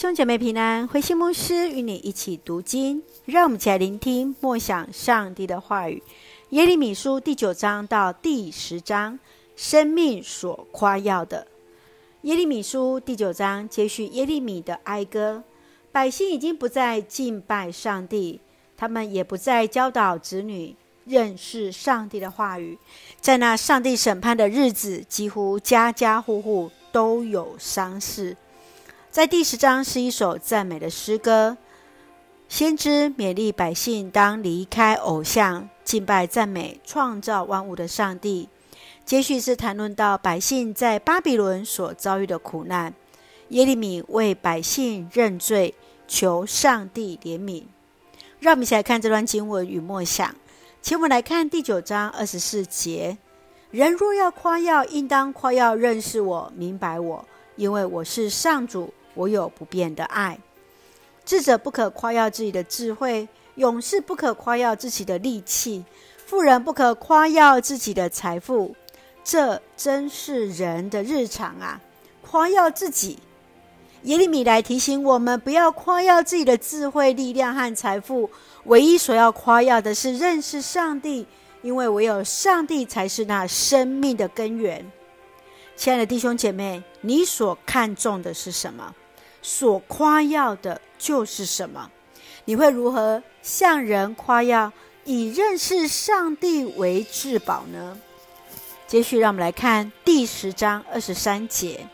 兄姐妹平安，慧馨牧师与你一起读经，让我们一起来聆听默想上帝的话语。耶利米书第九章到第十章，生命所夸耀的。耶利米书第九章接续耶利米的哀歌，百姓已经不再敬拜上帝，他们也不再教导子女认识上帝的话语。在那上帝审判的日子，几乎家家户户都有丧事。在第十章是一首赞美的诗歌，先知勉励百姓当离开偶像，敬拜赞美创造万物的上帝。接续是谈论到百姓在巴比伦所遭遇的苦难，耶利米为百姓认罪，求上帝怜悯。让我们一起来看这段经文与默想。请我们来看第九章二十四节：人若要夸耀，应当夸耀认识我、明白我，因为我是上主。我有不变的爱。智者不可夸耀自己的智慧，勇士不可夸耀自己的力气，富人不可夸耀自己的财富。这真是人的日常啊！夸耀自己。耶利米来提醒我们，不要夸耀自己的智慧、力量和财富。唯一所要夸耀的是认识上帝，因为唯有上帝才是那生命的根源。亲爱的弟兄姐妹，你所看重的是什么？所夸耀的就是什么？你会如何向人夸耀，以认识上帝为至宝呢？接续，让我们来看第十章二十三节：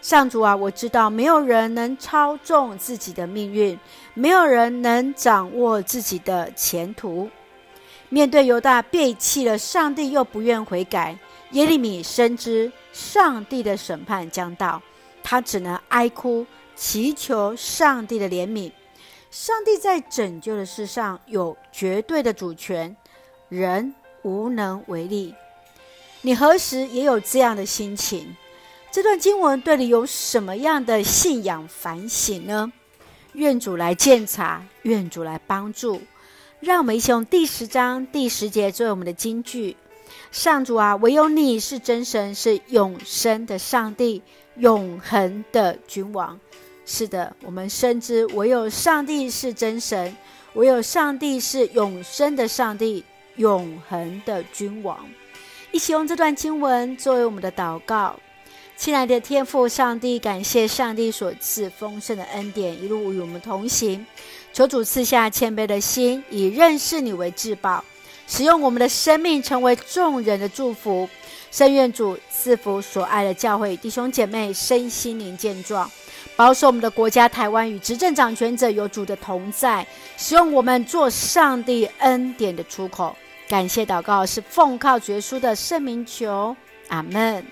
上主啊，我知道没有人能操纵自己的命运，没有人能掌握自己的前途。面对犹大背弃了上帝，又不愿悔改，耶利米深知上帝的审判将到，他只能哀哭。祈求上帝的怜悯。上帝在拯救的事上有绝对的主权，人无能为力。你何时也有这样的心情？这段经文对你有什么样的信仰反省呢？愿主来鉴察，愿主来帮助。让我们一起用第十章第十节作为我们的金句：上主啊，唯有你是真神，是永生的上帝，永恒的君王。是的，我们深知唯有上帝是真神，唯有上帝是永生的上帝，永恒的君王。一起用这段经文作为我们的祷告。亲爱的天父上帝，感谢上帝所赐丰盛的恩典，一路与我们同行。求主赐下谦卑的心，以认识你为至宝，使用我们的生命成为众人的祝福。深愿主赐福所爱的教会弟兄姐妹身心灵健壮。保守我们的国家台湾与执政掌权者有主的同在，使用我们做上帝恩典的出口。感谢祷告是奉靠绝书的圣名求，阿门。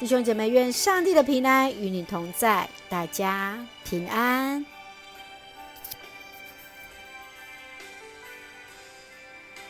弟兄姐妹，愿上帝的平安与你同在，大家平安。